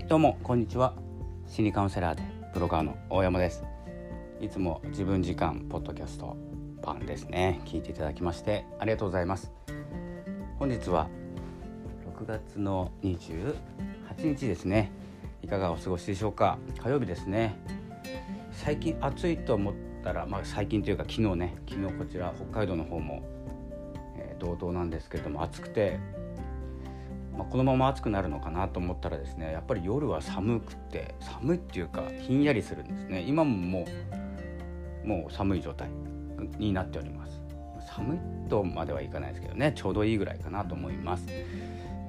はいどうもこんにちは。心理カウンセラーでブロガーの大山です。いつも自分時間ポッドキャスト版ですね。聞いていただきましてありがとうございます。本日は6月の28日ですね。いかがお過ごしでしょうか？火曜日ですね。最近暑いと思ったらまあ最近というか昨日ね。昨日こちら北海道の方も、えー、同等なんですけれども暑くてまあ、このまま暑くなるのかなと思ったらですねやっぱり夜は寒くて寒いっていうかひんやりするんですね。今ももうもう寒い状態になっております。寒いとまではいかないですけどねちょうどいいぐらいかなと思います。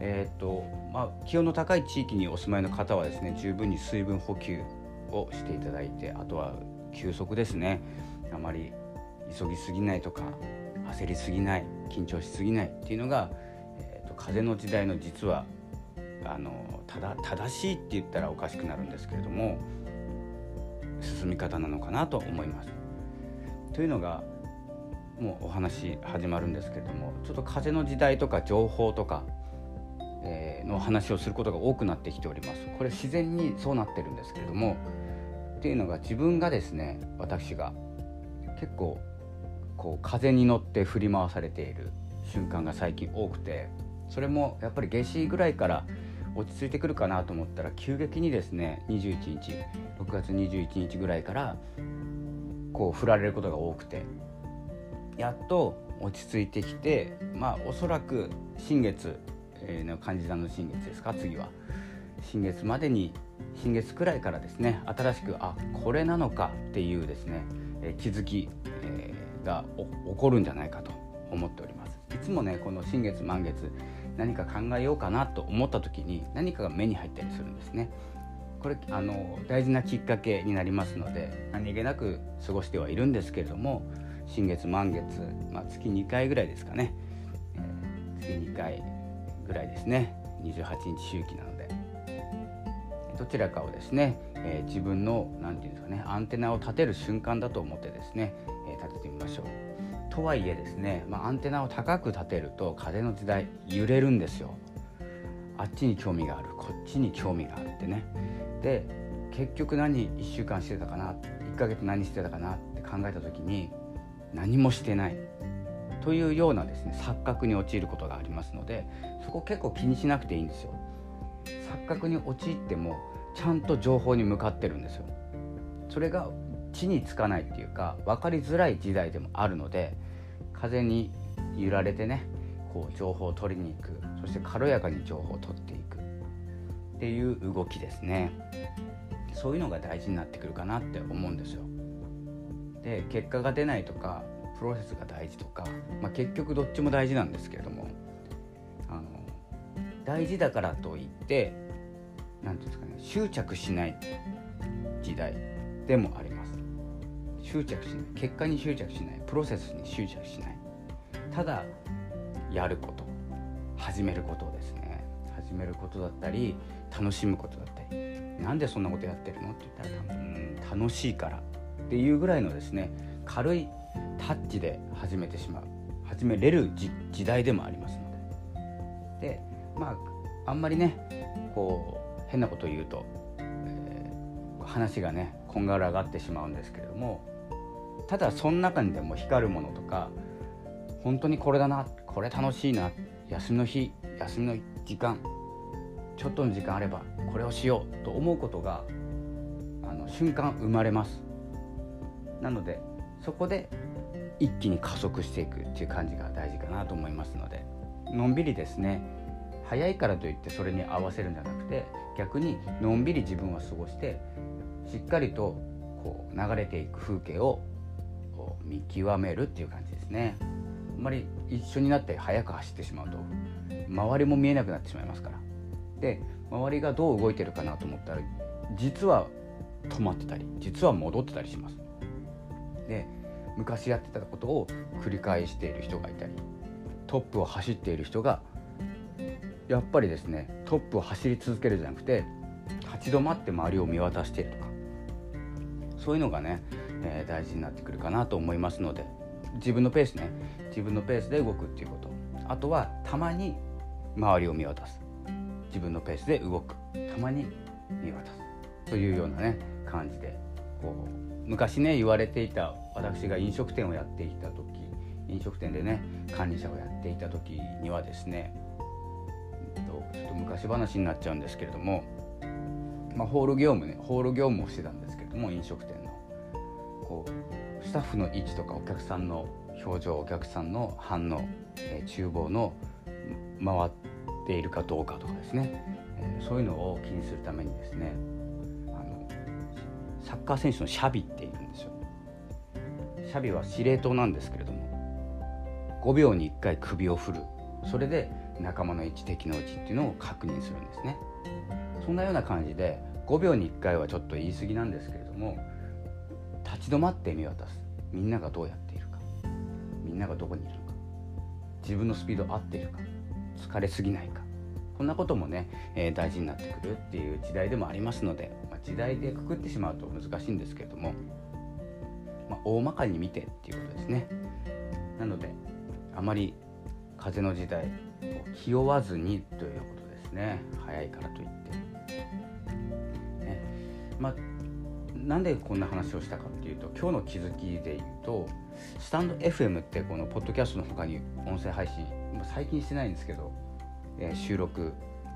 えっ、とまあ気温の高い地域にお住まいの方はですね十分に水分補給をしていただいてあとは休息ですね。あまり急ぎすぎないとか焦りすぎない緊張しすぎないっていうのが風の時代の実はあのただ正しいって言ったらおかしくなるんですけれども進み方なのかなと思います。というのがもうお話始まるんですけれどもちょっと風の時代とか情報とか、えー、の話をすることが多くなってきております。これ自然にそうなってるんですけれどもっていうのが自分がですね私が結構こう風に乗って振り回されている瞬間が最近多くてそれもやっぱり夏至ぐらいから落ち着いてくるかなと思ったら急激にですね21日6月21日ぐらいからこう振られることが多くてやっと落ち着いてきてまあおそらく新月の漢字さんの新月ですか次は新月までに新月くらいからですね新しくあこれなのかっていうですね、え気づき、が起こるんじゃないかと思っております。いつもねこの新月満月何か考えようかなと思った時に何かが目に入ったりするんですね。これあの大事なきっかけになりますので何気なく過ごしてはいるんですけれども新月満月、まあ、月2回ぐらいですかね、えー、月2回ぐらいですね28日周期なのでどちらかをですね、えー、自分の何て言うんですかねアンテナを立てる瞬間だと思ってですね、えー、立ててみましょう。とはいえですね、まあ、アンテナを高く立てると風の時代揺れるんですよ。あっちに興味があるこっちに興味があるってね。で結局何1週間してたかな1ヶ月何してたかなって考えた時に何もしてない。というようなですね錯覚に陥ることがありますのでそこ結構気にしなくていいんですよ。錯覚に陥ってもちゃんと情報に向かってるんですよ。それが地につかないっていうか分かりづらい時代でもあるので風に揺られてねこう情報を取りに行く。そして軽やかに情報を取っていく。っていう動きですね。そういうのが大事になってくるかなって思うんですよ。で結果が出ないとかプロセスが大事とか、まあ、結局どっちも大事なんですけれどもあの大事だからといって何ていうんですかね執着しない時代でもあります。執着しない結果に執着しないプロセスに執着しない。ただやること。始めることですね。始めることだったり楽しむことだったり。なんでそんなことやってるのって言ったら多分楽しいから。っていうぐらいのですね軽いタッチで始めてしまう。始めれる時代でもありますので。でまああんまりねこう変なことを言うと、えー、話がねこんがらがってしまうんですけれどもただその中にでも光るものとか本当にこれだなこれ楽しいな休みの日休みの時間ちょっとの時間あればこれをしようと思うことがあの瞬間生まれます。なのでそこで一気に加速していくっていう感じが大事かなと思いますのでのんびりですね早いからといってそれに合わせるんじゃなくて逆にのんびり自分は過ごしてしっかりとこう流れていく風景を見極めるっていう感じですね。あんまり一緒になって速く走ってしまうと周りも見えなくなってしまいますから。で周りがどう動いてるかなと思ったら実は止まってたり実は戻ってたりします。で昔やってたことを繰り返している人がいたりトップを走っている人がやっぱりですねトップを走り続けるじゃなくて立ち止まって周りを見渡しているとかそういうのがねえー、大事になってくるかなと思いますので自分のペースね自分のペースで動くっていうこと。あとはたまに周りを見渡す。自分のペースで動く。たまに見渡す。というようなね感じで。こう昔ね言われていた私が飲食店をやっていた時飲食店でね管理者をやっていた時にはですねちょっと昔話になっちゃうんですけれども、まあ、ホール業務ねホール業務をしてたんですけれども飲食店スタッフの位置とかお客さんの表情お客さんの反応、えー、厨房の回っているかどうかとかですね、えー、そういうのを気にするためにですねあのサッカー選手のシャビっているんですよ。シャビは司令塔なんですけれども5秒に1回首を振る。それで仲間の位置敵の位置っていうのを確認するんですね。そんなような感じで5秒に1回はちょっと言い過ぎなんですけれども立ち止まって見渡す。みんながどうやっているか。みんながどこにいるのか。自分のスピード合っているか。疲れすぎないか。こんなこともね、えー、大事になってくるっていう時代でもありますので、まあ、時代でくくってしまうと難しいんですけれども、まあ、大まかに見てっていうことですね。なのであまり風の時代気負わずにということですね。早いからといって、ね、まあなんでこんな話をしたかっていうと今日の気づきで言うとスタンド FM ってこのポッドキャストの他に音声配信最近してないんですけど、えー、収録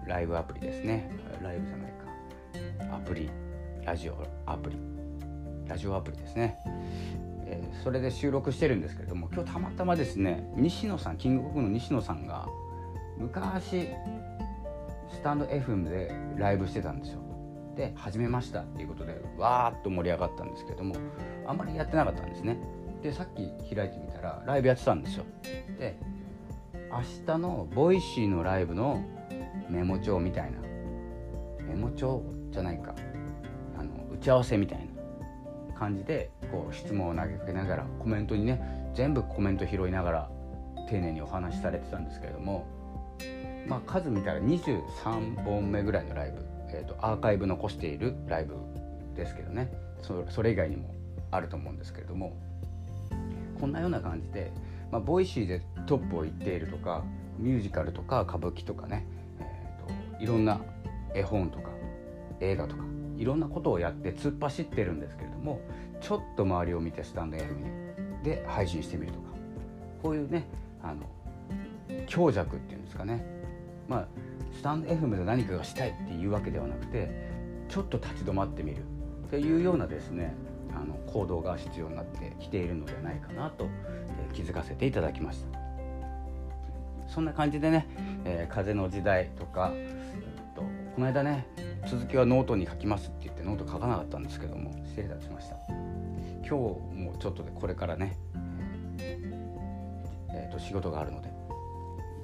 ライブアプリですね。ライブじゃないか。アプリ。ラジオアプリ。ラジオアプリですね、えー、それで収録してるんですけれども今日たまたまですね西野さんキングコングの西野さんが昔スタンド FM でライブしてたんですよ。で始めましたっていうことでわーっと盛り上がったんですけどもあんまりやってなかったんですね。でさっき開いてみたらライブやってたんですよ。で明日の Voicy のライブのメモ帳みたいなメモ帳じゃないか。あの打ち合わせみたいな。感じでこう質問を投げかけながらコメントにね全部コメント拾いながら丁寧にお話しされてたんですけれどもまあ数見たら23本目ぐらいのライブ、えーと、アーカイブ残しているライブですけどね。それ以外にもあると思うんですけれども。こんなような感じで、まあ、 Voicy でトップを行っているとかミュージカルとか歌舞伎とかね、えーと、いろんな絵本とか映画とかいろんなことをやって突っ走ってるんですけれどもちょっと周りを見てスタンド FM で配信してみるとか。こういうねあの強弱っていうんですかね。まあスタンド FM で何かがしたいっていうわけではなくてちょっと立ち止まってみる。というようなですねあの行動が必要になってきているのではないかなと、え、気づかせていただきました。そんな感じでね、えー、風の時代とか、えー、とこの間ね続きはノートに書きますって言ってノート書かなかったんですけども失礼いたしました。今日もちょっとでこれからね、えー、と仕事があるので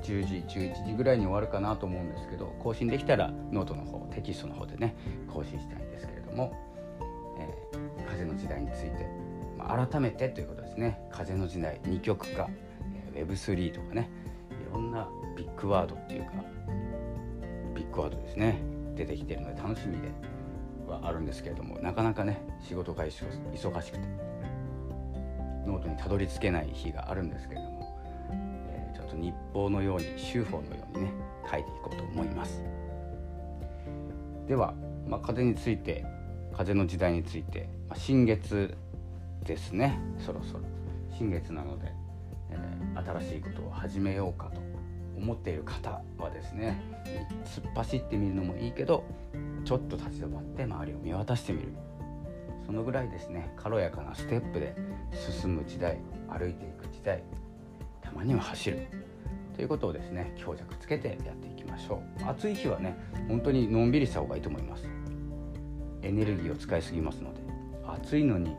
10時11時ぐらいに終わるかなと思うんですけど更新できたらノートの方テキストの方でね更新したいんですけれどもえ風の時代について、まあ、改めてということですね。風の時代二極化 Web3 とかねいろんなビッグワードっていうかビッグワードですね出てきてるので楽しみではあるんですけれどもなかなかね仕事が忙しくてノートにたどり着けない日があるんですけれども、と日報のように週報のようにね書いていこうと思います。では、まあ、風について風の時代について、まあ、新月ですねそろそろ。新月なので、えー、新しいことを始めようかと思っている方はですね突っ走ってみるのもいいけどちょっと立ち止まって周りを見渡してみる。そのぐらいですね軽やかなステップで進む時代歩いていく時代まには走る。ということをですね強弱つけてやっていきましょう。暑い日はね本当にのんびりした方がいいと思います。エネルギーを使いすぎますので。暑いのに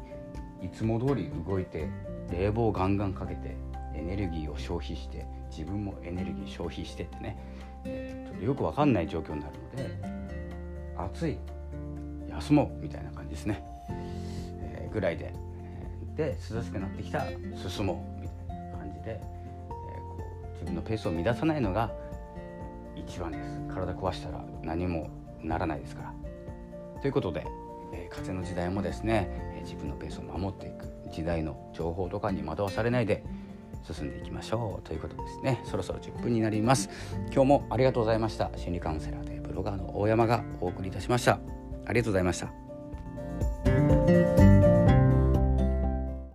いつも通り動いて冷房ガンガンかけてエネルギーを消費して自分もエネルギー消費してってね、え、ちょっとよく分かんない状況になるので暑い休もうみたいな感じですね、えー、ぐらいでで涼しくなってきた進もうみたいな感じで、自分のペースを乱さないのが一番です。体壊したら何もならないですから。ということで、えー、風の時代もですね、えー、自分のペースを守っていく時代の情報とかに惑わされないで進んでいきましょう。ということですね。そろそろ10分になります。今日もありがとうございました。心理カウンセラーでブロガーの大山がお送りいたしました。ありがとうございました。